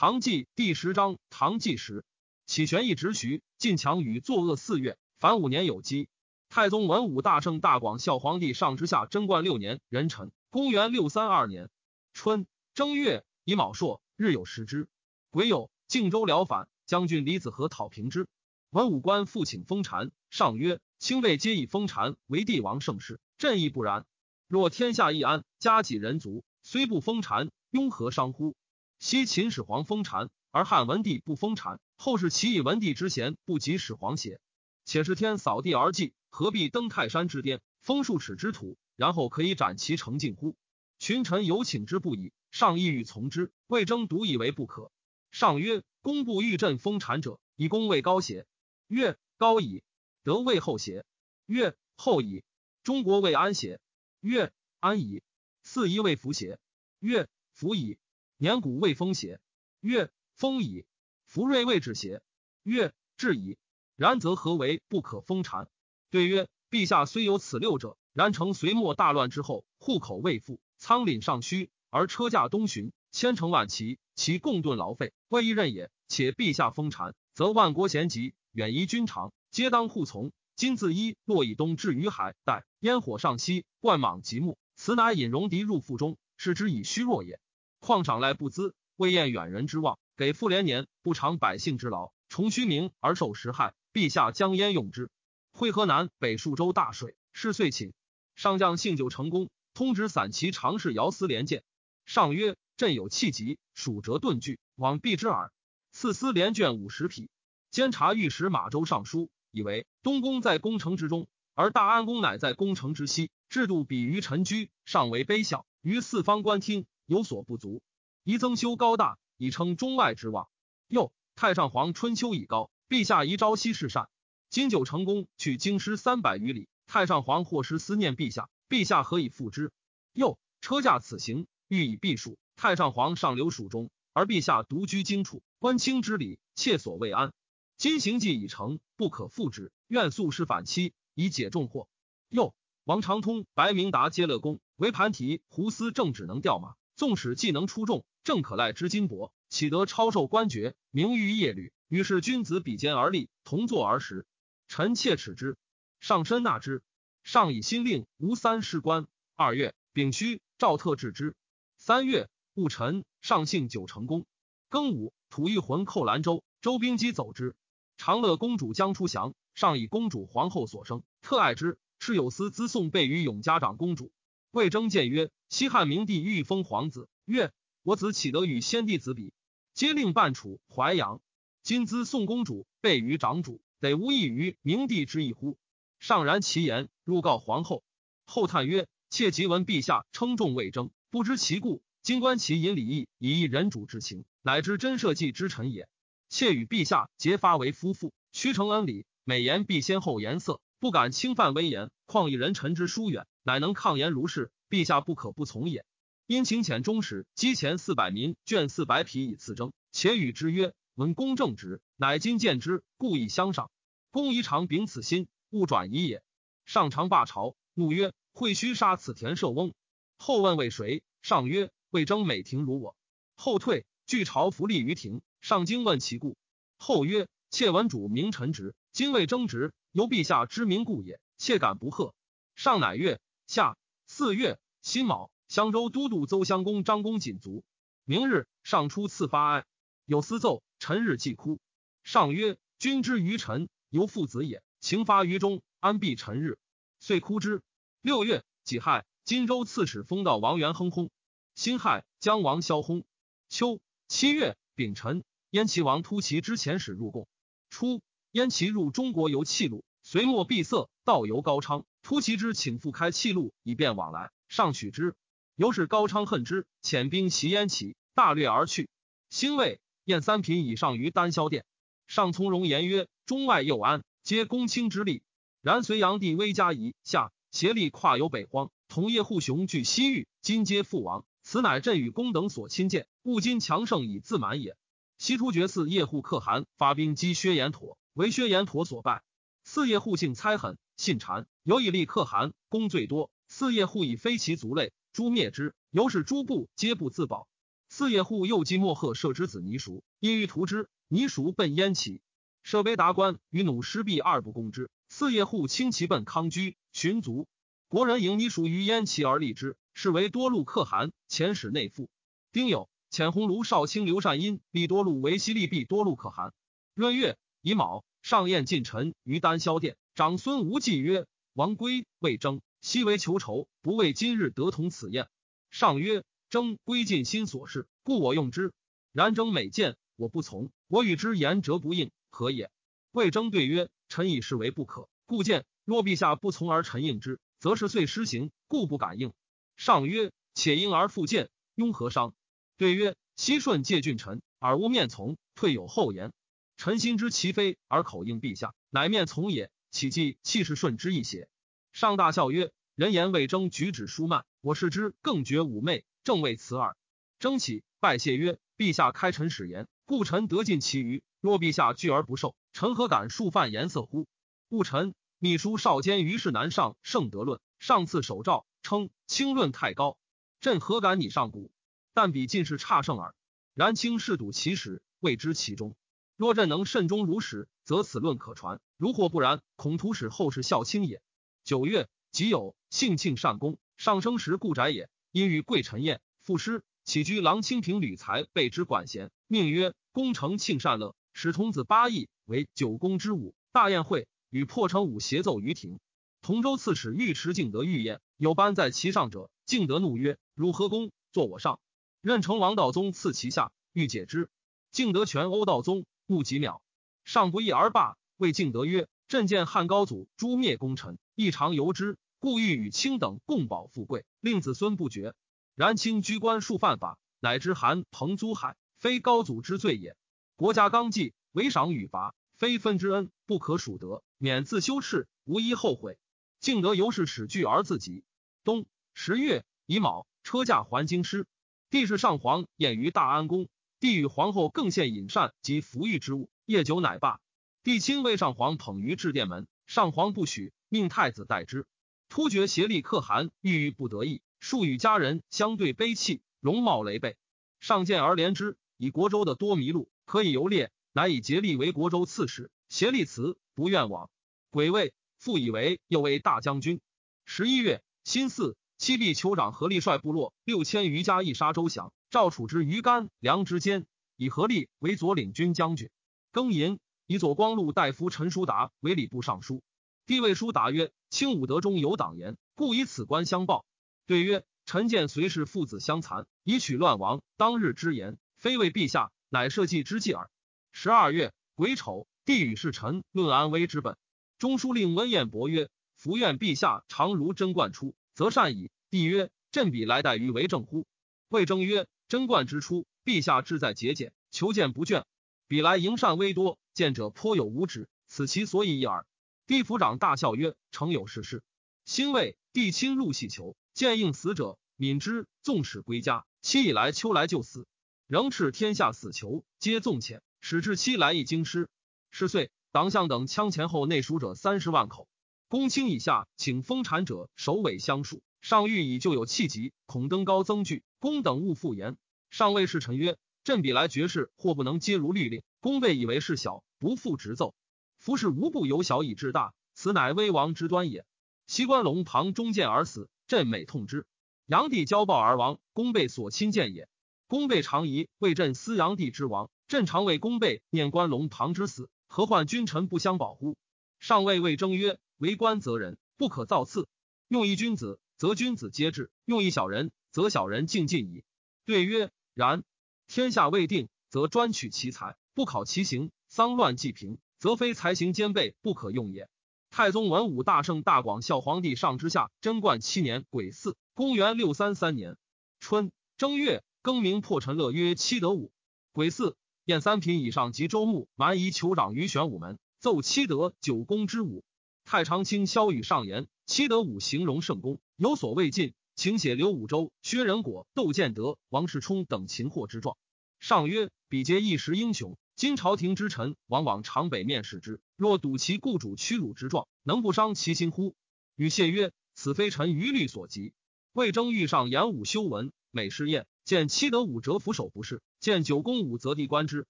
唐纪第十章，唐纪时，启玄义直徐，晋强与作恶四月，凡五年有基。太宗文武大圣大广孝皇帝上之下贞观六年壬辰，公元六三二年春正月乙卯朔，日有食之。癸酉，靖州辽反，将军李子和讨平之。文武官复请封禅，上曰：清魏皆以封禅为帝王盛世，朕亦不然。若天下一安，家己人足，虽不封禅，庸何伤乎？昔秦始皇封禅，而汉文帝不封禅，后世其以文帝之贤不及始皇邪？且是天扫地而祭，何必登泰山之巅，封数尺之土，然后可以斩其成尽乎？群臣有请之不已，上意欲从之，魏征独以为不可。上曰：公不欲朕封禅者，以功位高邪？曰：高矣。得位后邪？曰：后矣。中国未安邪？曰：安矣。四夷未服邪？曰：服矣。年谷未封邪？曰：封矣。福瑞未至邪？曰：至矣。然则何为不可封禅？对曰：陛下虽有此六者，然承隋末大乱之后，户口未复，仓廪尚虚，而车驾东巡，千乘万骑，其共顿劳费，未一任也。且陛下封禅，则万国贤集，远夷君长，皆当护从。今自一洛以东至于海，待烟火上西，冠莽极目，此乃引戎狄入腹中，视之以虚弱也。况赏赖不资，未厌远人之望，给复连年，不偿百姓之劳，重虚名而受时害。陛下将焉用之？会河南北数州大水，是遂寝。上将幸救成功，通知散骑常侍姚思连见。上曰：“朕有气急，蜀折顿惧，往避之耳。”赐司连卷五十匹。监察御史马周上书，以为东宫在宫城之中，而大安宫乃在宫城之西，制度比于臣居，尚为卑小，于四方观听。有所不足，宜增修高大，以称中外之望。又太上皇春秋已高，陛下宜朝夕事善。今九成功去京师三百余里，太上皇或时思念陛下，陛下何以复之？又车驾此行，欲以避暑。太上皇上留蜀中，而陛下独居京处，官卿之礼，切所未安。今行迹已成，不可复之，愿速事反期，以解重祸。又王长通、白明达皆乐功，为盘提胡思正只能调马。纵使技能出众，正可赖之金帛，岂得超受官爵，名誉业旅？于是君子比肩而立，同坐而食。臣妾耻之，上身纳之。上以新令，无三师官。二月丙戌，赵特置之。三月戊辰，上幸九成宫。庚午，吐一魂寇兰州，周兵击走之。长乐公主将出降，上以公主皇后所生，特爱之。是有司资送备于永嘉长公主。魏征谏曰：“西汉明帝欲封皇子，曰：我子岂得与先帝子比？皆令半楚淮阳。今兹宋公主备于长主，得无异于明帝之意乎？”上然其言，入告皇后。后叹曰：“妾即闻陛下称重魏征，不知其故。今观其引礼义，以一人主之情，乃知真社稷之臣也。妾与陛下结发为夫妇，屈承恩礼，美言必先后颜色，不敢轻犯威严。况以人臣之疏远。”乃能抗言如是，陛下不可不从也。因请遣中使积钱四百民，卷四百匹以赐征，且与之曰：“闻公正直，乃今见之，故以相上。公宜常秉此心，勿转移也。”上常罢朝，怒曰：“会须杀此田舍翁。”后问为谁，上曰：“魏征美庭如我。”后退，拒朝服立于庭。上惊问其故，后曰：“妾闻主名臣直，今未争执，由陛下之名故也。妾敢不贺。”上乃曰。夏四月辛卯，襄州都督邹襄公张公瑾卒。明日上出赐发哀，有司奏，臣日既哭。上曰：“君之于臣，犹父子也。情发于中，安必臣日？”遂哭之。六月己亥，荆州刺史封道王元亨薨。辛亥，将王萧薨。秋七月丙辰，燕齐王突骑之前使入贡。初，燕齐入中国游弃路，隋末闭塞，道游高昌。突骑之，请复开气路，以便往来。上许之。由是高昌恨之，遣兵袭燕齐，大掠而去。兴魏燕三品以上于丹霄殿。上从容言曰：“中外又安，皆公卿之力。然隋炀帝威加夷下，协力跨游北荒，同叶护雄据西域，今皆覆亡。此乃朕与公等所亲见，勿今强盛以自满也。”西突厥嗣叶护可汗发兵击薛延陀，为薛延陀所败。四叶护性猜狠。信谗，尤以立可汗，功最多。四叶护以非其族类，诛灭之。由是诸部皆不自保。四叶户又击莫贺射之子倪叔，因欲屠之，倪叔奔燕齐。设为达官与弩失璧二不攻之。四叶户轻骑奔康居，寻卒。国人迎倪叔于燕齐而立之，是为多禄可汗，遣使内附。丁酉，遣鸿胪少卿刘善因立多禄为西利毕多禄可汗。闰月乙卯，上宴近臣于丹霄殿。长孙无忌曰：“王归未征，昔为求仇，不为今日得同此宴。”上曰：“征归尽心所事，故我用之。然征每见，我不从，我与之言则不应，何也？”魏征对曰：“臣以是为不可，故见若陛下不从而臣应之，则是遂施行，故不敢应。”上曰：“且因而复见，庸何伤？”对曰：“西顺借郡臣，耳无面从，退有后言。臣心知其非，而口应陛下，乃面从也。”岂计气势顺之一邪？上大笑曰：“人言魏征举止疏慢，我视之更觉妩媚，正为此耳。”征起拜谢曰：“陛下开臣使言，故臣得尽其余。若陛下拒而不受，臣何敢数犯颜色乎？”戊臣秘书少监于是南上圣德论，上赐手诏，称清论太高，朕何敢拟上古？但比进士差胜耳。然卿试睹其实，未知其中。若朕能慎终如始，则此论可传；如或不然，恐徒使后世笑卿也。九月己酉，性庆善功，上升时故宅也。因与贵臣宴，赋诗，起居郎清平吕才备之管弦，命曰功成庆善乐。使童子八义为九宫之舞。大宴会，与破城舞协奏于庭。同州刺史尉迟敬德御宴，有班在其上者，敬德怒曰：“汝何功？坐我上。”任城王道宗赐其下，欲解之。敬德全殴道宗。不几秒，上不义而罢。谓敬德曰：“朕见汉高祖诛灭功臣，异常由之，故欲与卿等共保富贵，令子孙不绝。然卿居官数犯法，乃知韩彭租海，非高祖之罪也。国家纲纪，为赏与罚，非分之恩，不可数得，免自羞耻，无一后悔。敬德由是始惧而自极。冬十月乙卯，车驾还京师，帝是上皇宴于大安宫。”帝与皇后更献饮膳及服御之物，夜酒乃罢。帝亲为上皇捧于至殿门，上皇不许，命太子代之。突厥协力可汗郁郁不得意，数与家人相对悲泣，容貌累惫。上见而怜之，以国州的多迷路，可以游猎，乃以竭力为国州刺史。协力辞，不愿往。癸未，复以为又为大将军。十一月辛巳，七臂酋长何力率部落六千余家，一杀周降。赵楚之于干梁之间，以何力为左领军将军。庚寅，以左光禄大夫陈叔达为礼部尚书。帝谓叔达曰：“卿武德中有党言，故以此官相报。”对曰：“臣见随氏父子相残，以取乱王。当日之言，非为陛下，乃社稷之计耳。”十二月癸丑，帝与侍臣论安危之本。中书令温彦博曰：“福愿陛下常如贞观出，则善矣。”帝曰：“朕比来待于为政乎？”魏征曰。贞观之初，陛下志在节俭，求见不倦。彼来营善微多，见者颇有无止，此其所以一耳。帝府长大笑曰：“诚有是事。”辛未，帝亲入系囚，见应死者，敏之，纵使归家。期以来，秋来就死，仍斥天下死囚，皆纵遣，使至期来一京师。十岁，党项等枪前后内属者三十万口。公卿以下，请封禅者首尾相数。上谕以就有气急，恐登高增惧。公等勿复言。上谓侍臣曰：“朕比来绝事，或不能皆如律令。公被以为事小，不复执奏。夫事无不由小以至大，此乃威王之端也。西关龙旁中箭而死，朕每痛之。炀帝骄暴而亡，公被所亲见也。公被常疑为朕思炀帝之亡，朕常为公被念关龙旁之死，何患君臣不相保乎？”上谓魏征曰：“为官则人，不可造次。用一君子。”则君子皆治，用一小人，则小人敬尽矣。对曰：然。天下未定，则专取其才，不考其行。丧乱既平，则非才行兼备不可用也。太宗文武大圣大广孝皇帝上之下贞观七年癸巳，公元六三三年春正月，更名破陈乐曰七德五。癸巳，宴三品以上及周穆蛮夷酋长于玄武门，奏七德九公之舞。太常卿萧雨上言。七德五形容圣功有所未尽，请写刘武周、薛仁果、窦建德、王世充等擒获之状。上曰：比皆一时英雄，今朝廷之臣往往常北面视之，若睹其故主屈辱之状，能不伤其心乎？与谢曰：此非臣愚虑所及。魏征遇上演武修文，每试宴，见七德武折扶手不是，见九公武则地官之。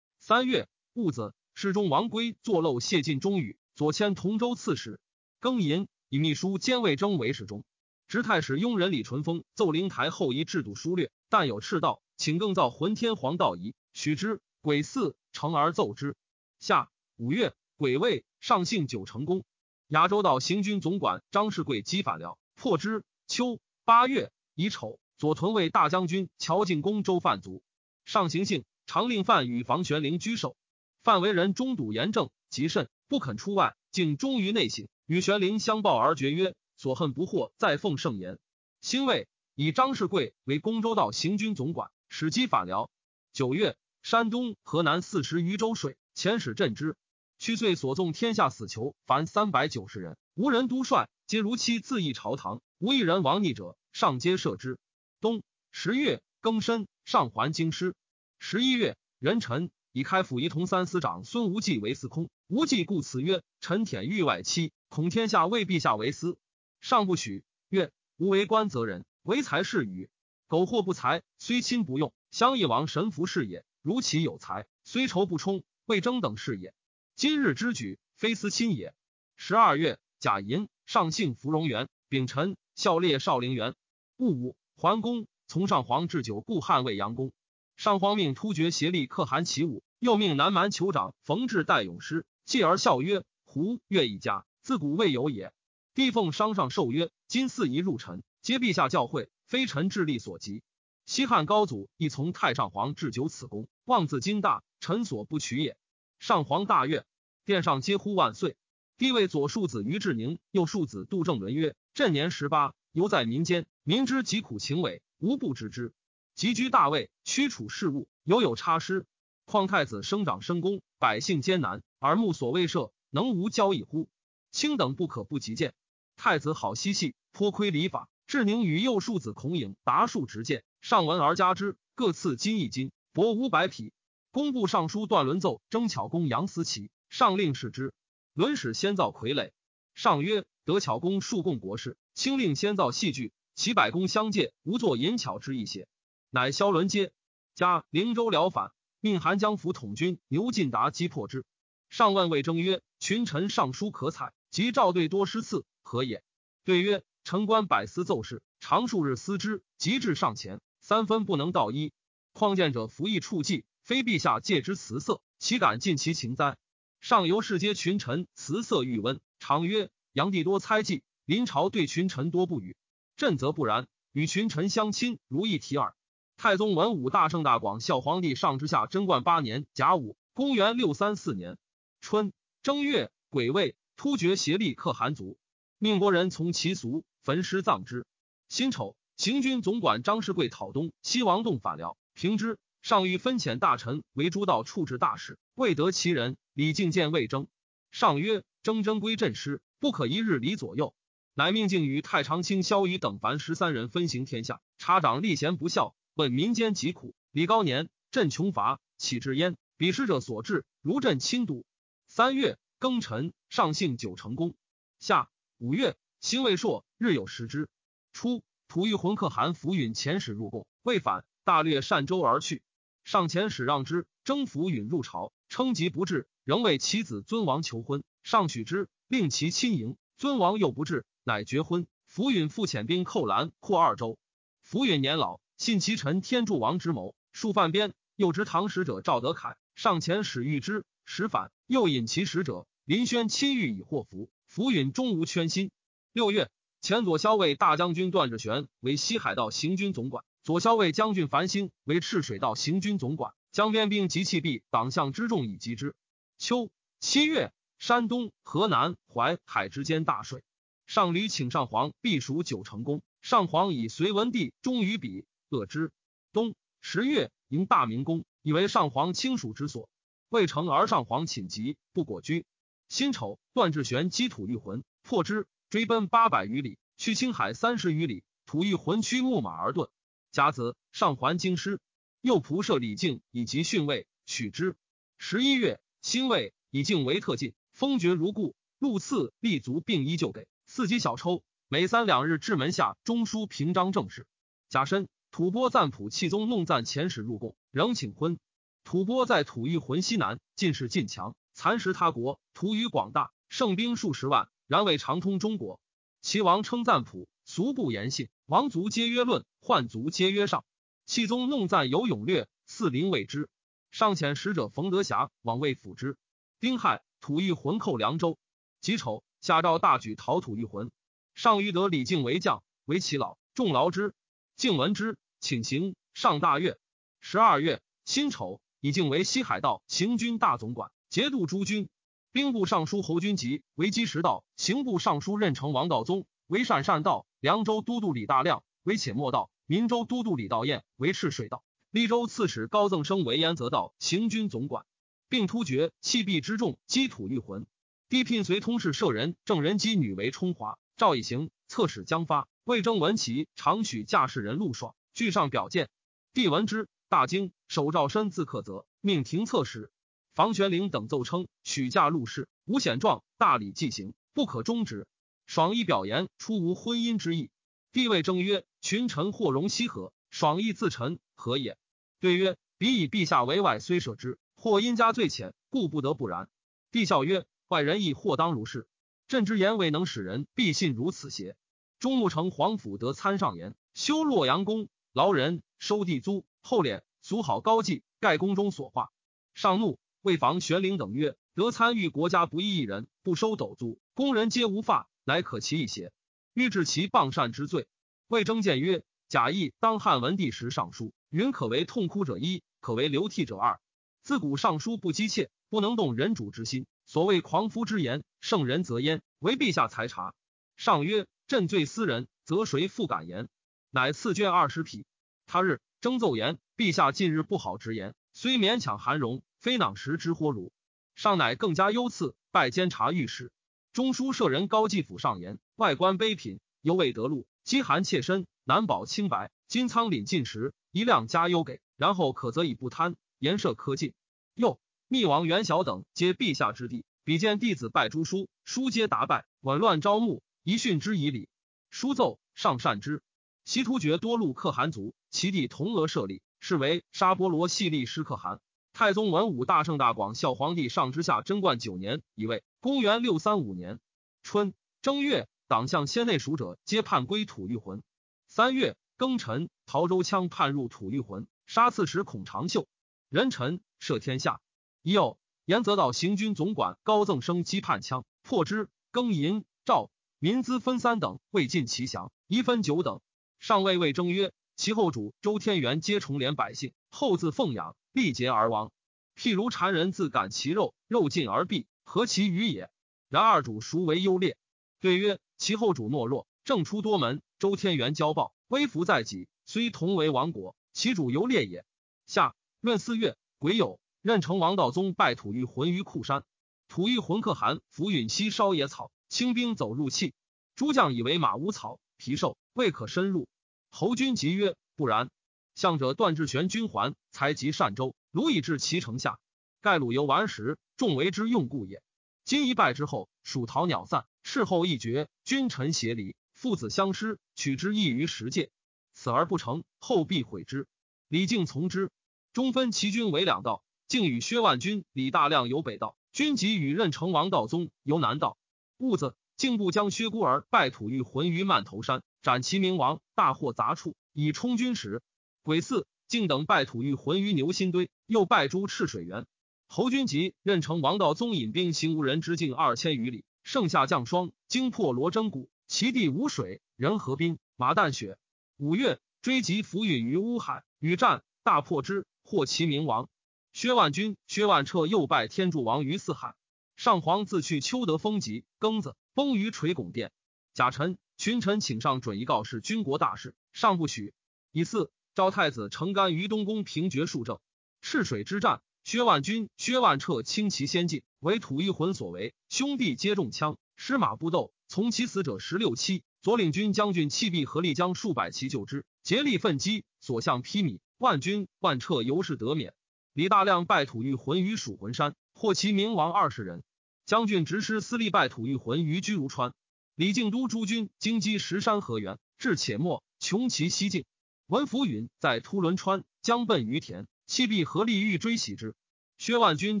三月戊子，侍中王归作漏谢晋中宇，左迁同州刺史。庚寅，以秘书兼魏征为侍中。执太史雍人李淳风奏灵台后遗制度疏略，但有赤道，请更造浑天皇道仪，许之。鬼四，成而奏之。夏五月，癸未，上幸九成宫。崖州道行军总管张世贵击反辽，破之。秋八月乙丑，左屯卫大将军乔进公周范卒。上行幸，常令范与房玄龄居守。范为人中笃严正，极甚，不肯出外，竟忠于内省。与玄龄相报而绝曰：“所恨不获，再奉圣言。”兴未，以张世贵为公州道行军总管，使击反辽。九月。山东、河南四十余州水，遣使镇之。屈遂所纵天下死囚，凡三百九十人，无人督帅，皆如期自缢朝堂，无一人亡逆者。上皆赦之。冬十月庚申，上还京师。十一月壬辰，以开府仪同三司长孙无忌为司空。无忌故辞曰：“臣舔狱外戚，恐天下为陛下为私。”上不许。曰：“吾为官则人，为才是与。苟或不才，虽亲不用，相义王神服是也。”如其有才，虽仇不冲，未争等事也。今日之举，非私亲也。十二月，甲寅，上幸芙蓉园，丙辰，孝烈少陵园。戊午，桓公从上皇置酒故汉未阳公。上皇命突厥协力可汗起武，又命南蛮酋长冯至代勇师，继而笑曰：“胡越一家，自古未有也。”帝奉商上授曰：“今四夷入臣，皆陛下教诲，非臣智力所及。”西汉高祖亦从太上皇置酒此功，望自今大，臣所不取也。上皇大悦，殿上皆呼万岁。帝谓左庶子于志宁、右庶子杜正伦曰：“朕年十八，犹在民间，民之疾苦情伟，无不知之。及居大位，驱处事务，犹有差失。况太子生长深宫，百姓艰难，耳目所未设，能无交易乎？卿等不可不及见。太子好嬉戏，颇亏礼法。志宁与右庶子孔颖达数直谏。”上闻而加之，各赐金一金，帛五百匹。工部尚书段伦奏征巧工杨思齐，上令视之。伦使先造傀儡，上曰：“得巧工数供国事，清令先造戏剧，其百工相借，无作淫巧之意邪？”乃萧伦接，加灵州辽反，命韩江府统军牛进达击破之。上问魏征曰：“群臣上书可采，即赵对多失赐，何也？”对曰：“城官百司奏事，常数日思之，及至上前。”三分不能到一，况见者服役处计，非陛下戒之辞色，岂敢尽其情哉？上游世皆群臣辞色欲温，常曰：炀帝多猜忌，临朝对群臣多不语。朕则不然，与群臣相亲如一体耳。太宗文武大圣大广孝皇帝上之下贞观八年甲午，公元六三四年春正月癸未，突厥协力可汗族，命国人从其俗，焚尸葬之。辛丑。行军总管张世贵讨东西王洞反辽，平之。上欲分遣大臣为诸道处置大事，未得其人。李靖见魏征，上曰：“征征归朕师，不可一日离左右。”乃命靖与太常卿萧仪等凡十三人分行天下，察长吏贤不孝，问民间疾苦。李高年，朕穷乏，岂至焉？彼使者所至，如朕亲睹。三月庚辰，上幸九成宫。下五月，辛未朔，日有食之。初。吐欲浑可汗浮允遣使入贡，未返，大略善州而去。上前使让之，征服允入朝，称疾不至，仍为其子尊王求婚。上许之，令其亲迎。尊王又不至，乃绝婚。浮允复遣兵寇兰，扩二州。浮允年老，信其臣天柱王之谋，数犯边。又执唐使者赵德凯上前使遇之，使反。又引其使者林轩亲遇以祸福。浮允终无圈心。六月。前左骁卫大将军段志玄为西海道行军总管，左骁卫将军樊兴为赤水道行军总管，将边兵及弃币党项之众以击之。秋七月，山东、河南、淮海之间大水，上屡请上皇避暑九成宫，上皇以隋文帝忠于彼，恶之。冬十月，迎大明宫，以为上皇亲属之所，未成而上皇寝疾，不果居。辛丑，段志玄击土御魂，破之。追奔八百余里，去青海三十余里，吐欲魂驱木马而遁。甲子，上还京师，右仆射李靖以及训位，取之。十一月，辛未，以靖为特进，封爵如故。禄赐立足，并依旧给。四级小抽，每三两日至门下中书平章政事。甲申，吐蕃赞普弃宗弄赞遣使入贡，仍请婚。吐蕃在吐欲浑西南，尽是晋强，蚕食他国，吐欲广大，胜兵数十万，然未常通中国。齐王称赞普，俗不言信，王族皆曰论，宦族皆曰上。弃宗弄赞有勇略，四邻为之。上遣使者冯德霞往魏辅之。丁亥，吐欲浑寇凉州。己丑，下诏大举讨吐欲浑。上欲得李靖为将，为其老，众劳之。靖闻之，请行。上大悦。十二月辛丑。以靖为西海道行军大总管，节度诸军。兵部尚书侯君集为基石道，刑部尚书任城王道宗为善善道，凉州都督李大亮为且莫道，民州都督李道彦为赤水道，利州刺史高赠生为延泽道行军总管，并突厥弃币之众，击土欲魂。帝聘随通事舍人郑仁基女为冲华，赵以行策使将发，魏征闻其常许驾驶人陆爽，具上表见。帝闻之。大惊，手诏身自克责，命停策使。房玄龄等奏称许嫁陆氏，无险状，大礼既行，不可终止。爽一表言出无婚姻之意。帝谓征曰：“群臣或容西河，爽意自陈，何也？”对曰：“彼以陛下为外，虽舍之，或因家罪浅，故不得不然。”帝笑曰：“外人亦或当如是。朕之言未能使人必信如此邪？”中牧城皇甫得参上言，修洛阳宫，劳人收地租。厚敛俗好高计，盖宫中所画。上怒，为防玄灵等曰：“得参与国家不义一人，不收斗租，工人皆无发，乃可其一邪？”欲治其谤善之罪。魏征谏曰：“贾谊当汉文帝时上书，云可为痛哭者一，可为流涕者二。自古上书不激切，不能动人主之心。所谓狂夫之言，圣人则焉，为陛下裁察。”上曰：“朕罪斯人，则谁复敢言？”乃赐卷二十匹。他日。征奏言：陛下近日不好直言，虽勉强含容，非囊时之豁如。上乃更加优赐，拜监察御史。中书舍人高继府上言：外观卑品，犹未得禄，饥寒切身，难保清白。金仓廪进食，一量加优给，然后可则以不贪，言涉苛尽。又密王元晓等皆陛下之弟，比见弟子拜诸书，书皆答拜，紊乱招募，宜训之以礼。书奏，上善之。西突厥多禄可汗族，其弟同额设立，是为沙波罗系立师可汗。太宗文武大圣大广孝皇帝上之下贞观九年，乙未，公元六三五年春正月，党项先内属者皆叛归吐欲魂。三月庚辰，陶州羌叛入吐欲魂，杀刺史孔长秀。人臣赦天下。已有严泽道行军总管高赠生击叛羌，破之。庚寅，赵民资分三等，未尽其降，一分九等。上谓魏征曰：“其后主周天元皆重连百姓，后自奉养，力竭而亡。譬如谗人自感其肉，肉尽而毙，何其愚也？然二主孰为优劣？”对曰：“其后主懦弱，政出多门；周天元骄暴，威服在己，虽同为亡国，其主犹劣也。”下闰四月癸酉，任城王道宗拜吐欲浑于库山。吐欲浑可汗伏允西烧野草，清兵走入气，诸将以为马无草，皮瘦。未可深入。侯君即曰：“不然。向者段志玄军还，才及善州，鲁以至其城下。盖鲁游玩时，众为之用故也。今一败之后，蜀逃鸟散，事后一绝，君臣协离，父子相失，取之异于十界。此而不成，后必悔之。李靖从之，中分齐军为两道。靖与薛万军、李大亮由北道，军即与任城王道宗由南道。兀子靖不将薛孤儿拜土欲浑于曼头山。”斩齐明王，大获杂处，以充军时。癸巳，靖等败土欲浑于牛心堆，又败诸赤水源。侯君集任城王道宗引兵行无人之境二千余里，盛夏降霜，惊破罗征谷，其地无水，人何冰，马啖雪。五月，追及浮允于乌海，与战，大破之，获其明王。薛万军、薛万彻又拜天柱王于四海。上皇自去秋得风疾，庚子，崩于垂拱殿。甲辰。群臣请上准一告示军国大事，上不许。以四赵太子成干于东宫平决数政。赤水之战，薛万军、薛万彻轻骑先进，为吐一魂所为，兄弟皆中枪，失马不斗。从其死者十六七。左领军将军弃璧和力将数百骑救之，竭力奋击，所向披靡。万军、万彻由是得免。李大亮败吐玉魂于蜀魂山，获其名王二十人。将军执师司隶败吐玉魂于居如川。李靖都诸军经击石山河源，至且末，穷其西境。闻浮允在突伦川，将奔于田，弃必合力欲追袭之。薛万军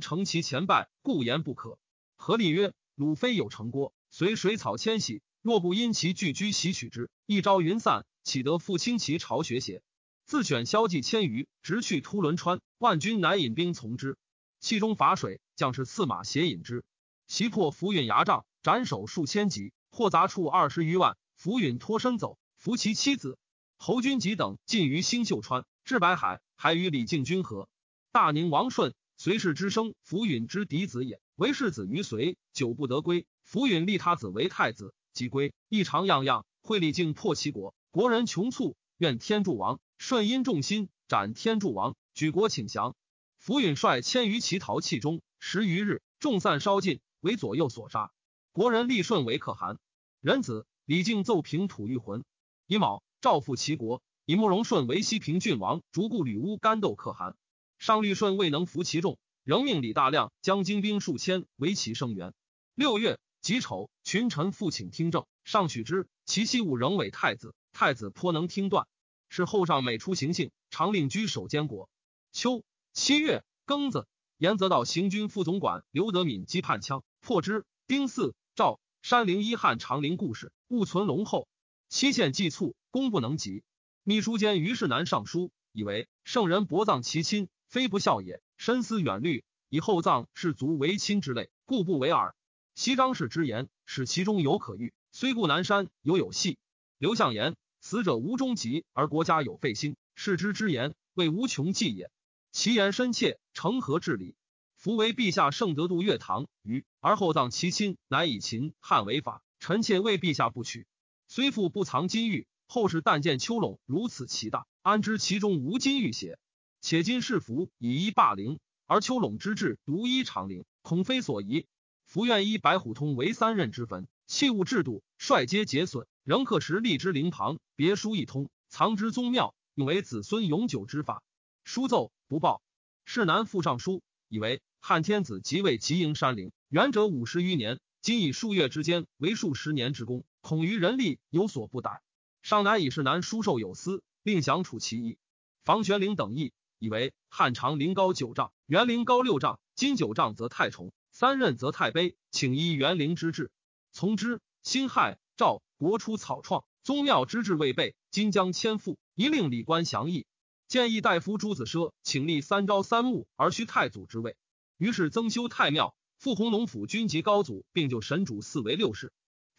乘其前败，故言不可。何立曰：“鲁非有成郭，随水草迁徙，若不因其聚居袭取之，一朝云散，岂得复清其巢穴邪？”自选骁骑千余，直去突伦川。万军乃引兵从之，气中伐水，将士四马携引之，袭破浮允牙帐，斩首数千级，获杂处二十余万。浮允脱身走，扶其妻子侯君集等尽于星宿川，至白海，还与李靖军合。大宁王顺隋氏之生，浮允之嫡子也，为世子于隋，久不得归。浮允立他子为太子，即归，异常样样。会李靖破其国，国人穷促，愿天助王。顺因众心，斩天柱王，举国请降。浮允率千余骑逃弃中，十余日，众散烧尽，为左右所杀。国人立顺为可汗。仁子李靖奏平吐玉魂。乙卯，赵复齐国，以慕容顺为西平郡王，逐故吕乌干斗可汗。上律顺未能服其众，仍命李大亮将精兵数千为其声援。六月己丑，群臣复请听政，上许之。其西武仍为太子，太子颇能听断。是后上每出行幸，常令居守监国。秋七月庚子，延泽道行军副总管刘德敏击叛羌，破之。丁巳，赵山陵一汉长陵故事，勿存隆厚。期限既促，功不能及。秘书监于世南上书，以为圣人薄葬其亲，非不孝也。深思远虑，以后葬士卒为亲之类，故不为耳。西张氏之言，使其中有可欲，虽故南山犹有隙。刘向言。死者无终极，而国家有废心，世之之言，谓无穷计也。其言深切，成何至理？夫为陛下圣德度月堂于，而后葬其亲，乃以秦汉为法。臣妾为陛下不取，虽复不藏金玉，后世但见丘陇如此奇大，安知其中无金玉邪？且今世福以一霸陵，而丘陇之志独一长陵，恐非所宜。福愿依白虎通为三任之坟，器物制度率皆节损。仍可持立之灵旁，别书一通，藏之宗庙，用为子孙永久之法。书奏不报，世南复上书，以为汉天子即位即营山陵，元者五十余年，今以数月之间为数十年之功，恐于人力有所不逮。上乃以是南书受有司，令详处其意。房玄龄等议，以为汉长陵高九丈，园陵高六丈，今九丈则太重，三仞则太卑，请依元陵之制，从之。辛亥，赵。国出草创，宗庙之制未备，今将迁复，一令礼官详议。建议大夫朱子奢请立三朝三暮而虚太祖之位。于是增修太庙，复弘农府军及高祖，并就神主四为六世。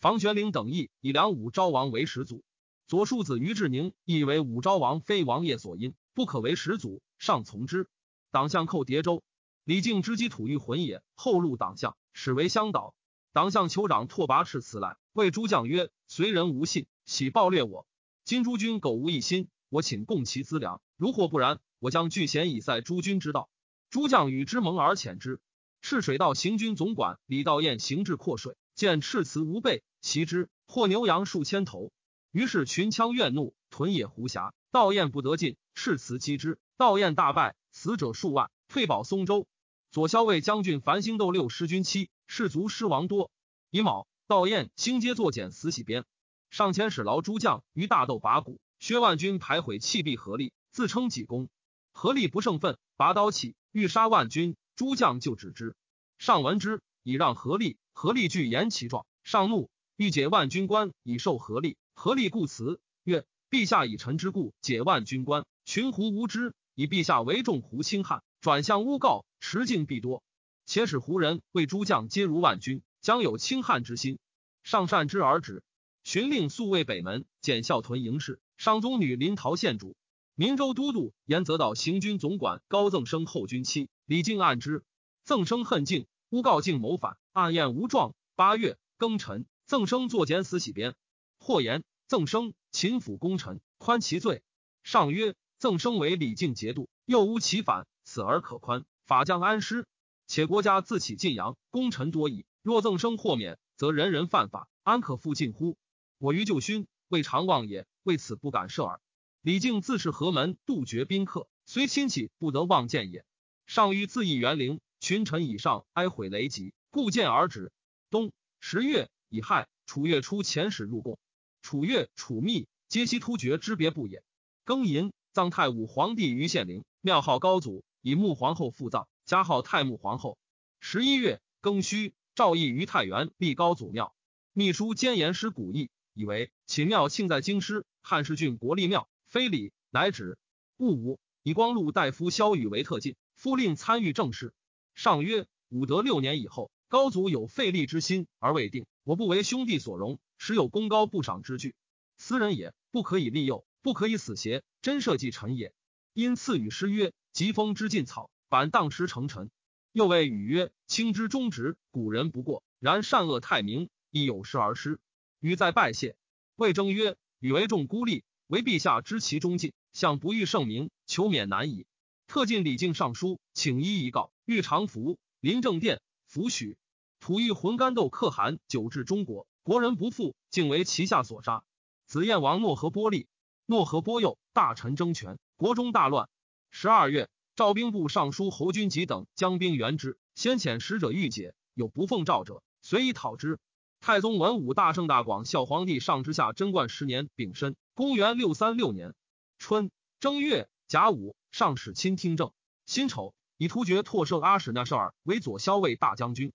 房玄龄等议以梁武昭王为始祖。左庶子于志宁亦为武昭王非王业所因，不可为始祖，上从之。党项寇叠州，李靖之击吐欲浑也。后入党项，始为乡导。党项酋长拓跋赤辞来，谓诸将曰：“随人无信，喜暴掠我。今诸军苟无一心，我请共其资粮。如或不然，我将拒贤以塞诸军之道。”诸将与之盟而遣之。赤水道行军总管李道彦行至阔水，见赤辞无备，袭之，获牛羊数千头。于是群羌怨怒，屯野胡峡。道彦不得进，赤辞击之，道彦大败，死者数万，退保松州。左骁卫将军樊兴斗六失军期。士卒失亡多，乙卯，道彦兴皆作茧，死喜边。上千使劳诸将于大斗拔谷，薛万军排毁弃壁合力，自称己功。合力不胜愤，拔刀起，欲杀万军。诸将就止之。上闻之，以让合力。合力具言其状，上怒，欲解万军官，以受合力。合力故辞曰：“陛下以臣之故解万军官，群胡无知，以陛下为重胡轻汉，转向诬告，持境必多。”且使胡人为诸将皆如万军，将有轻汉之心。上善之而止。寻令速为北门，检校屯营事。上宗女临洮县主，明州都督严泽道行军总管高赠生后军妻李靖暗之。赠生恨敬，诬告靖谋反，案验无状。八月庚辰，赠生作检死喜边。或言赠生秦府功臣，宽其罪。上曰：赠生为李靖节度，又无其反，死而可宽，法将安师。且国家自起晋阳，功臣多矣。若赠生豁免，则人人犯法，安可复进乎？我于旧勋未尝忘也，为此不敢赦耳。李靖自是何门，杜绝宾客，虽亲戚不得望见也。上欲自缢元陵，群臣以上哀悔雷疾，故见而止。冬十月乙亥，楚月初遣使入贡。楚越、楚密皆悉突厥之别部也。庚寅，葬太武皇帝于献陵，庙号高祖，以穆皇后复葬，加号太穆皇后。十一月庚戌，诏议于太原立高祖庙。秘书兼言师古义，以为秦庙庆在京师，汉世郡国立庙，非礼，乃止。戊午，以光禄大夫萧宇为特进，夫令参与政事。上曰：武德六年以后，高祖有废立之心而未定，我不为兄弟所容，实有功高不赏之惧。斯人也，不可以利诱，不可以死邪，真社稷臣也。因赐予诗曰：疾风之劲草，板荡时成臣。又谓禹曰：卿之忠直，古人不过，然善恶太明。亦有失而失，禹在拜谢。魏征曰：“禹为众孤立，为陛下知其忠尽，向不欲圣明，求免难矣。”特进礼敬尚书，请医一告，欲长服。临正殿，服许。吐欲浑干豆可汗久至中国，国人不复，竟为旗下所杀。子燕王诺和波立，诺和波右，大臣争权，国中大乱。十二月，赵兵部尚书侯君集等将兵援之，先遣使者谕解，有不奉诏者，随以讨之。太宗文武大圣大广孝皇帝上之下贞观十年丙申，公元六三六年春正月甲午，上使亲听政。辛丑，以突厥拓舍阿史那舍尔为左骁卫大将军。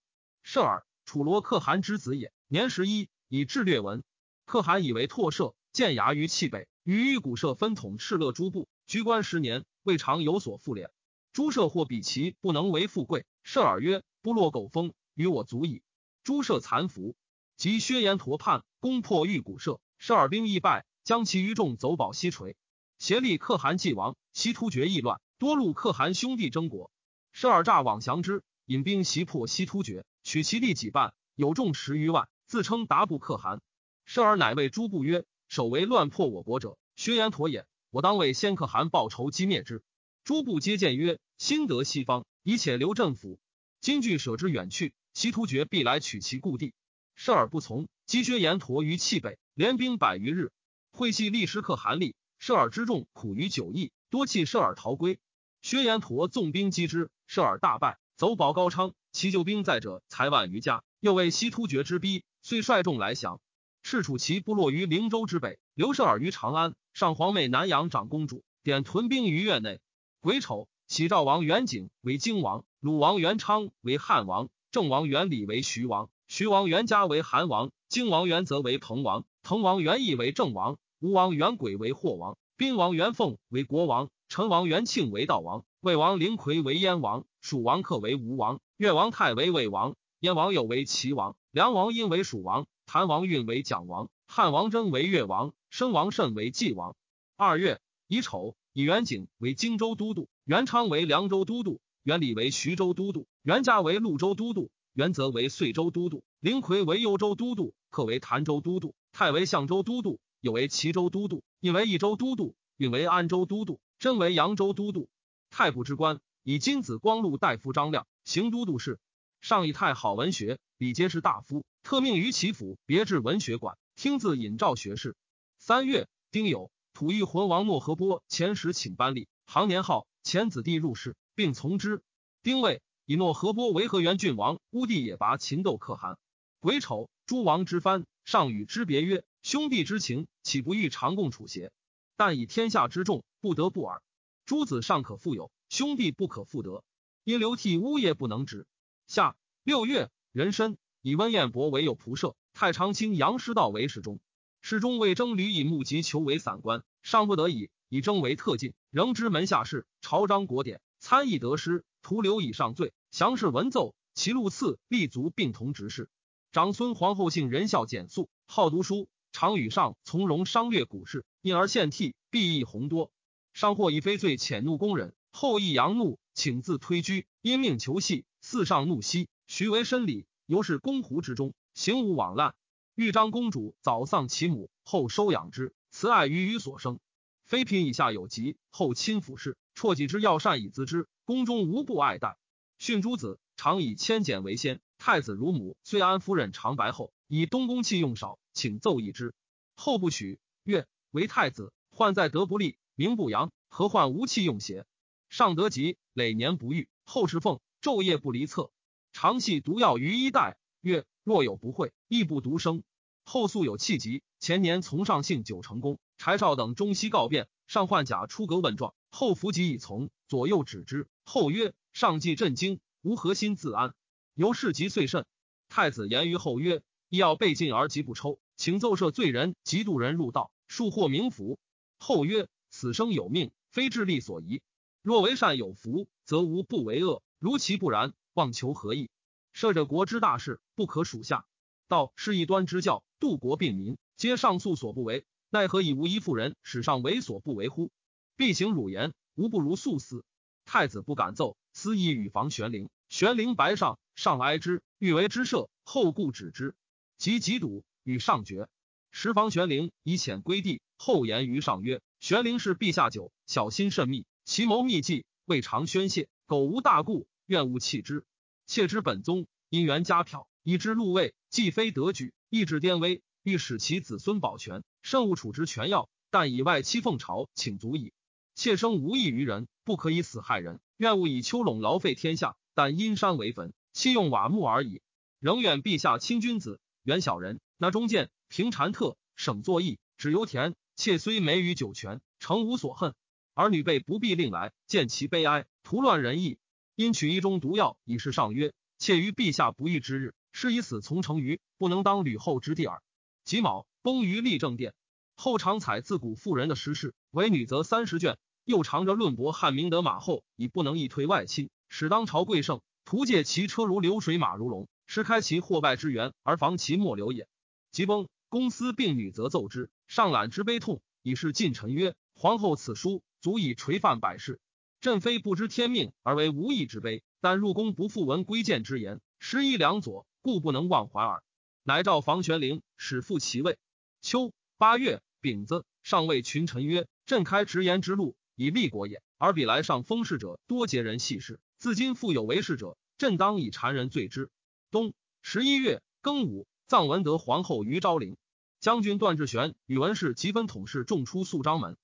舍尔，楚罗可汗之子也，年十一，以智略文。可汗以为拓射，建牙于契北，与玉骨射分统敕勒诸部，居官十年，未尝有所复敛。诸舍或比其不能为富贵。舍尔曰：“部落苟风，与我足矣。”诸舍残服。及薛延陀叛，攻破玉骨射，舍尔兵亦败，将其余众走保西陲。协力可汗既亡，西突厥亦乱，多路可汗兄弟争国。舍尔诈往降之，引兵袭破西突厥，取其地几半，有众十余万，自称达布可汗。射尔乃谓诸部曰：“首为乱破我国者，薛延陀也。我当为先可汗报仇，击灭之。”诸部皆见曰：“心得西方，以且留镇府。今据舍之远去，其突厥必来取其故地。”射尔不从，击薛延陀于契北，连兵百余日。会系历师克韩立，射尔之众苦于久役，多弃射尔逃归。薛延陀纵兵击之，射尔大败，走保高昌。其救兵在者才万余家，又为西突厥之逼，遂率众来降。赤楚其部落于灵州之北，留舍尔于长安。上皇妹南阳长公主，点屯兵于院内。癸丑，启赵王元景为荆王，鲁王元昌为汉王，郑王元礼为徐王。徐王元嘉为韩王，荆王元则为彭王，滕王元义为郑王，吴王元轨为霍王，宾王元凤为国王，陈王元庆为道王，魏王灵魁为燕王，蜀王克为吴王，越王太为魏王，燕王有为齐王，梁王因为蜀王，谭王运为蒋王，汉王真为越王，申王慎为晋王。二月乙丑，以元景为荆州都督，元昌为凉州都督，元礼为徐州都督，元嘉为潞州都督。元则为遂州都督，灵魁为幽州都督，克为潭州都督，太为相州都督，有为齐州都督，印为益州都督，运为安州都督，真为扬州都督。太仆之官，以金子光禄大夫张亮行都督事。上以太好文学，比皆是大夫，特命于其府别置文学馆，听自引召学士。三月丁酉，吐欲浑王诺和波遣使请班立，行年号遣子弟入仕，并从之。丁未。以诺河波为河源郡王，乌地也拔秦斗可汗。癸丑，诸王之藩，上与之别曰：“兄弟之情，岂不欲长共处邪？但以天下之众，不得不耳。诸子尚可复有，兄弟不可复得。因流涕呜咽不能止。”下六月，壬申，以温彦博为右仆射，太常卿杨师道为侍中。侍中魏征屡以募集求为散官，上不得已，以征为特进，仍知门下事，朝章国典，参议得失。徒留以上罪，详事文奏，其禄赐立足并同执事。长孙皇后姓仁孝简素，好读书，常与上从容商略古事，因而献替，必益宏多。上或以非罪遣怒宫人，后亦扬怒，请自推居，因命求戏，四上怒息，徐为申礼，由是公湖之中，行无往滥。豫章公主早丧其母，后收养之，慈爱于于所生。妃嫔以下有疾，后亲抚视，辍己之药膳以资之。宫中无不爱戴，训诸子常以千简为先。太子如母，虽安夫人长白后，以东宫器用少，请奏议之。后不许。曰：为太子，患在德不立，名不扬，何患无器用邪？上得疾，累年不愈。后侍奉，昼夜不离侧，常系毒药于衣带。曰：若有不会，亦不独生。后素有气疾，前年从上幸九成宫，柴少等中西告变，上换甲出阁问状，后弗己以从，左右指之。后曰：“上既震惊，吾何心自安？”由是疾遂甚。太子言于后曰：“亦要被禁而疾不抽，请奏赦罪人，及度人入道，数获冥福。”后曰：“此生有命，非智力所宜。若为善有福，则无不为恶。如其不然，妄求何意？涉者国之大事，不可属下。道是一端之教，度国病民，皆上诉所不为。奈何以无一妇人，使上为所不为乎？必行汝言，无不如速死。”太子不敢奏，思意与防玄灵。玄灵白上，上哀之，欲为之赦，后故止之。及疾笃，与上绝。时防玄灵以遣归地，后言于上曰：“玄灵是陛下久，小心甚密，其谋秘计未尝宣泄。苟无大故，愿勿弃之。妾之本宗因缘家剽，以之禄位，既非得举，意志颠危，欲使其子孙保全，慎勿处之权要。但以外戚奉朝，请足矣。妾生无益于人，不可以死害人。愿勿以丘陇劳费天下。”但阴山为坟，弃用瓦木而已。仍愿陛下亲君子，远小人。那中见平禅特，省作义，只由田。妾虽没于酒泉，诚无所恨。儿女辈不必令来，见其悲哀，徒乱人意。因取一中毒药，以示上曰：妾于陛下不遇之日，是以死从成于不能当吕后之弟耳。己卯，崩于立正殿。后常采自古妇人的诗事，为女则三十卷，又长着论博汉明德马后，以不能一推外戚。使当朝贵盛，图借其车如流水，马如龙，是开其祸败之源，而防其末流也。即崩，公私病女，则奏之，上览之悲痛，以示近臣曰：“皇后此书，足以垂范百世。朕非不知天命，而为无义之悲。但入宫不复闻归谏之言，失一两左，故不能忘怀耳。”乃召房玄龄，使复其位。秋八月丙子，上谓群臣曰：“朕开直言之路，以立国也。而彼来上封事者，多结人细事。”自今复有为事者，朕当以谗人罪之。冬十一月庚午，葬文德皇后于昭陵。将军段志玄与文氏即分统事，众出肃章门。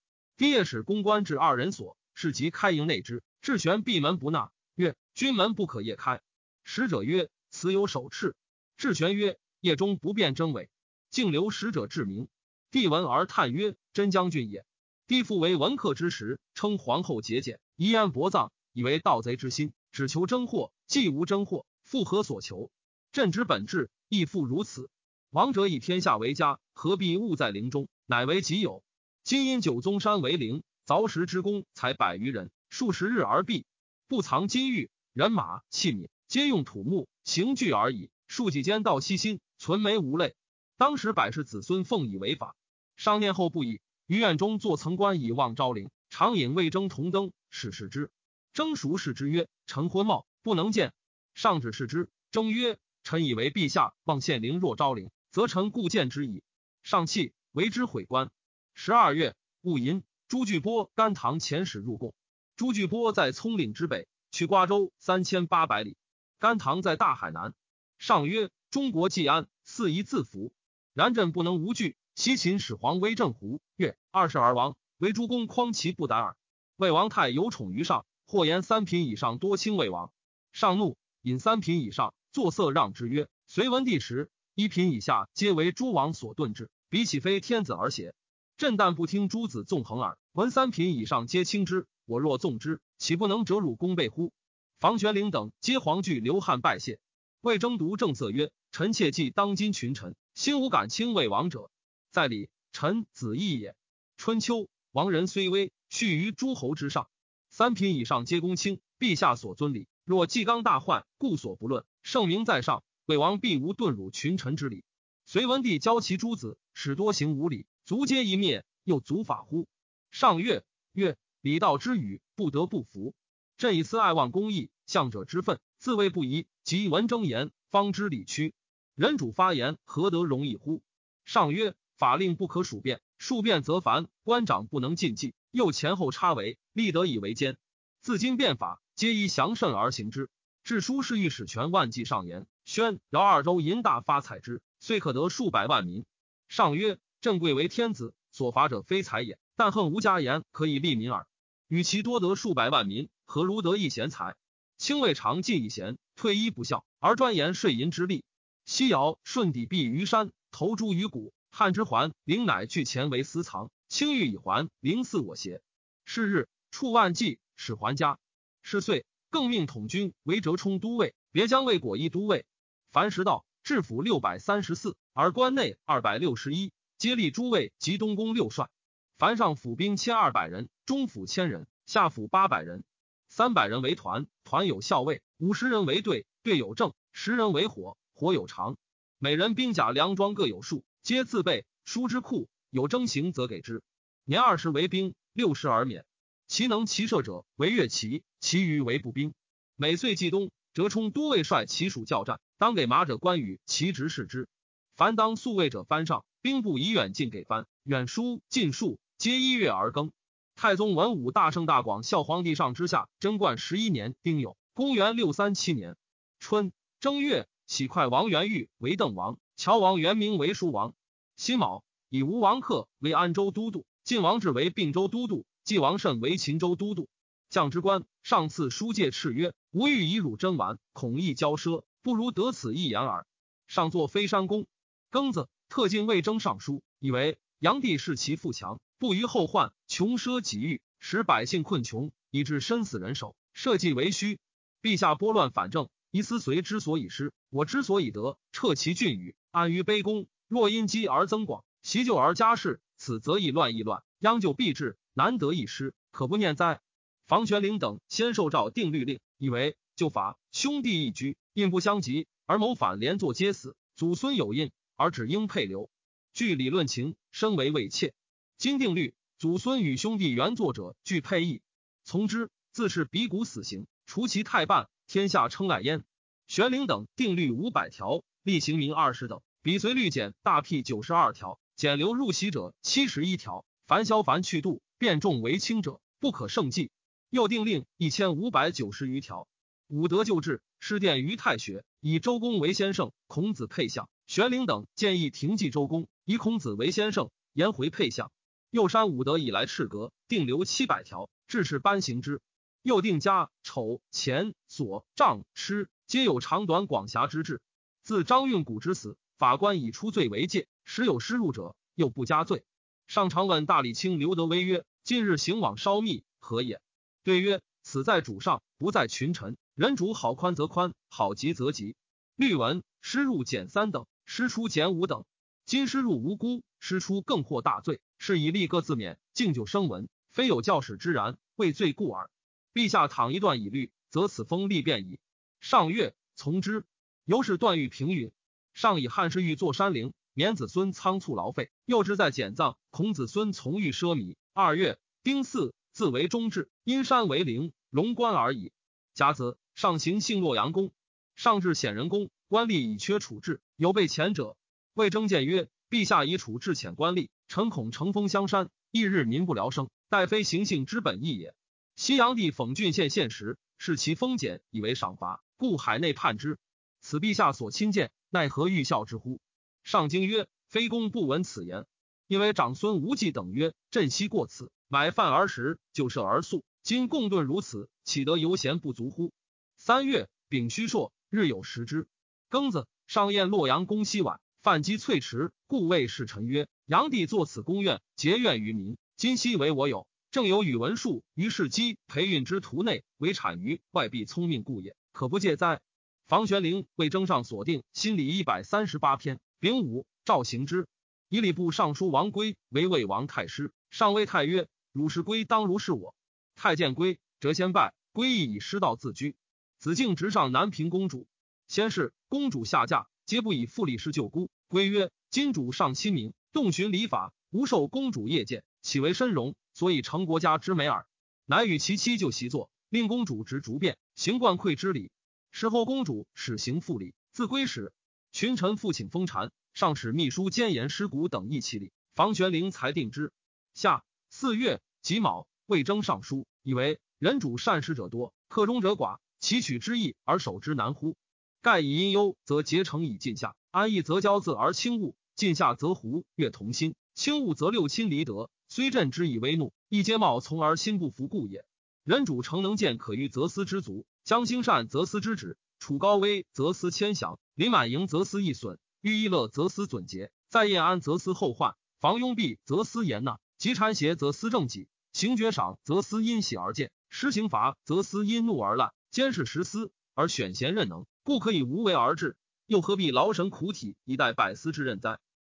第夜使公关至二人所，是即开营内之。志玄闭门不纳，曰：“君门不可夜开。”使者曰：“此有守敕。”志玄曰：“夜中不便真伪，竟留使者至明。”帝闻而叹曰：“真将军也。”帝复为文客之时，称皇后节俭，遗安薄葬。以为盗贼之心，只求真货，既无真货，复何所求？朕之本质亦复如此。王者以天下为家，何必误在陵中？乃为己有。今因九宗山为陵，凿石之功才百余人，数十日而毕。不藏金玉、人马、器皿，皆用土木刑具而已。数几间盗悉心，存没无类。当时百世子孙奉以为法。上念后不已，于院中坐层官以望昭陵，常引魏征同登，使视之。征熟视之曰：“臣昏茂，不能见。”上指视之。征曰：“臣以为陛下望献陵若昭陵，则臣故见之矣。”上泣，为之毁官。十二月戊寅，朱巨波甘棠遣使入贡。朱巨波在葱岭之北，去瓜州三千八百里。甘棠在大海南。上曰：“中国既安，四夷自服。然朕不能无惧。西秦始皇威震胡越二世而亡，为诸公匡其不逮耳。魏王太有宠于上。”或言三品以上多亲魏王，上怒，引三品以上作色让之曰：“隋文帝时，一品以下皆为诸王所顿之，彼岂非天子而邪？朕但不听诸子纵横耳。闻三品以上皆轻之，我若纵之，岂不能折辱功倍乎？”房玄龄等皆黄惧流汗拜谢。魏征读正色曰：“臣切记当今群臣，心无敢轻魏王者，在礼臣子义也。春秋王人虽威，序于诸侯之上。”三品以上皆公卿，陛下所尊礼。若纪纲大患，故所不论。圣明在上，魏王必无遁辱群臣之礼。隋文帝教其诸子，使多行无礼，足皆一灭，又足法乎？上曰曰：礼道之语，不得不服。朕以思爱望公义，相者之愤，自谓不疑。即闻征言，方知礼屈。人主发言，何得容易乎？上曰：法令不可数变，数变则繁，官长不能尽记。又前后差违，立得以为奸。自今变法，皆依详慎而行之。至书是御史权万计上言，宣饶二州银大发采之，遂可得数百万民。上曰：朕贵为天子，所罚者非财也，但恨无家言可以利民耳。与其多得数百万民，何如得一贤才？卿未尝尽一贤，退一不孝，而专言税银之利。西尧舜帝避于山，投诸于谷；汉之桓灵乃据钱为私藏。青玉已还，灵似我邪？是日，处万计，使还家。是岁，更命统军为折冲都尉，别将魏果一都尉。凡时道，治府六百三十四，而关内二百六十一，接立诸位及东宫六帅。凡上府兵千二百人，中府千人，下府八百人。三百人为团，团有校尉；五十人为队，队有正；十人为火，火有长。每人兵甲粮装各有数，皆自备。书之库有征行，则给之。年二十为兵，六十而免。其能骑射者为乐骑，其余为步兵。每岁季冬，折冲都尉率骑属教战，当给马者关羽其职视之。凡当宿卫者番上，兵部以远近给番，远疏近数，皆一月而更。太宗文武大圣大广孝皇帝上之下贞观十一年丁酉，公元六三七年春正月，喜快王元玉为邓王，乔王元明为舒王。辛卯，以吴王克为安州都督，晋王志为并州都督，晋王慎为秦州都督。将之官上赐书戒敕曰：“吾欲以汝真玩，恐易骄奢，不如得此一言耳。”上作飞山公。庚子，特进魏征尚书，以为炀帝视其富强。不于后患，穷奢极欲，使百姓困穷，以致身死人手，社稷为虚。陛下拨乱反正，以思随之所以失，我之所以得，撤其郡宇，安于卑躬。若因积而增广，习旧而加事，此则易乱易乱，殃就必至，难得一失，可不念哉？房玄龄等先受诏定律令，以为旧法兄弟一居，印不相及，而谋反连坐皆死，祖孙有印，而只应配留。据理论情，身为未妾。今定律，祖孙与兄弟原作者俱配义，从之，自是鼻骨死刑，除其太半，天下称爱焉。玄龄等定律五百条，例行民二十等，比随律减大辟九十二条，减留入席者七十一条。凡消凡去度，变重为轻者，不可胜计。又定令一千五百九十余条。武德旧制，师殿于太学，以周公为先圣，孔子配相。玄龄等建议停祭周公，以孔子为先圣，颜回配相。右山武德以来敕革，定留七百条，致是颁行之。又定家丑钱所杖吃，皆有长短广狭之制。自张运古之死，法官以出罪为戒，时有失入者，又不加罪。上常问大理卿刘德威曰：“近日行往稍密，何也？”对曰：“此在主上，不在群臣。人主好宽则宽，好急则急。律文失入减三等，师出简武等。今师入无辜，师出更获大罪。”是以立各自免，敬就声闻，非有教使之然，畏罪故耳。陛下倘一段以律，则此风力便矣。上月从之，由是段誉平允。上以汉室欲作山陵，免子孙仓促劳费，又之在简葬，孔子孙从欲奢靡。二月丁巳，自为中制，因山为陵，龙关而已。甲子，上行幸洛阳宫，上至显仁宫，官吏以缺处置，有被前者。魏征谏曰：陛下以处置遣官吏。臣恐乘风香山，一日民不聊生，待非行性之本意也。西阳帝讽郡县县时，视其丰俭，以为赏罚，故海内叛之。此陛下所亲见，奈何欲效之乎？上京曰：非公不闻此言，因为长孙无忌等曰：朕昔过此，买饭而食，就射而宿。今共顿如此，岂得犹闲不足乎？三月丙戌朔，日有食之。庚子，上宴洛阳宫西晚，范积翠池，故谓侍臣曰。炀帝作此宫苑，结怨于民。今昔为我有，正有宇文述于是基培运之徒内，为产于外必聪明故也，可不戒哉？房玄龄为征上所定，心理一百三十八篇。丙午，赵行之以礼部尚书王圭为魏王太师。上谓太曰：“汝是圭，当如是我。”太监圭，谪先拜，圭亦以师道自居。子敬直上南平公主，先是公主下嫁，皆不以复立师救孤。圭曰：“今主上亲民。”洞寻礼法，无受公主业见，岂为深容？所以成国家之美耳。乃与其妻就席坐，令公主执竹便，行冠馈之礼。事后公主始行复礼，自归始。群臣复请封禅，上使秘书监言师古等议其礼。房玄龄才定之。下四月己卯，魏征上书，以为人主善事者多，克忠者寡，其取之易而守之难乎？盖以阴忧，则结成以尽下；安逸，则骄自而轻物。尽下则胡越同心，轻物则六亲离德。虽朕之以威怒，亦皆冒从而心不服故也。人主诚能见可欲，则思之足；将兴善，则思之止；处高危，则思谦降；临满盈，则思易损；欲逸乐，则思准节；在宴安，则思后患；防拥蔽，则思严纳；及谗邪则思正己，行爵赏则思因喜而见，施刑罚则思因怒而滥，监视实思而选贤任能，故可以无为而治。又何必劳神苦体以待百思之任哉？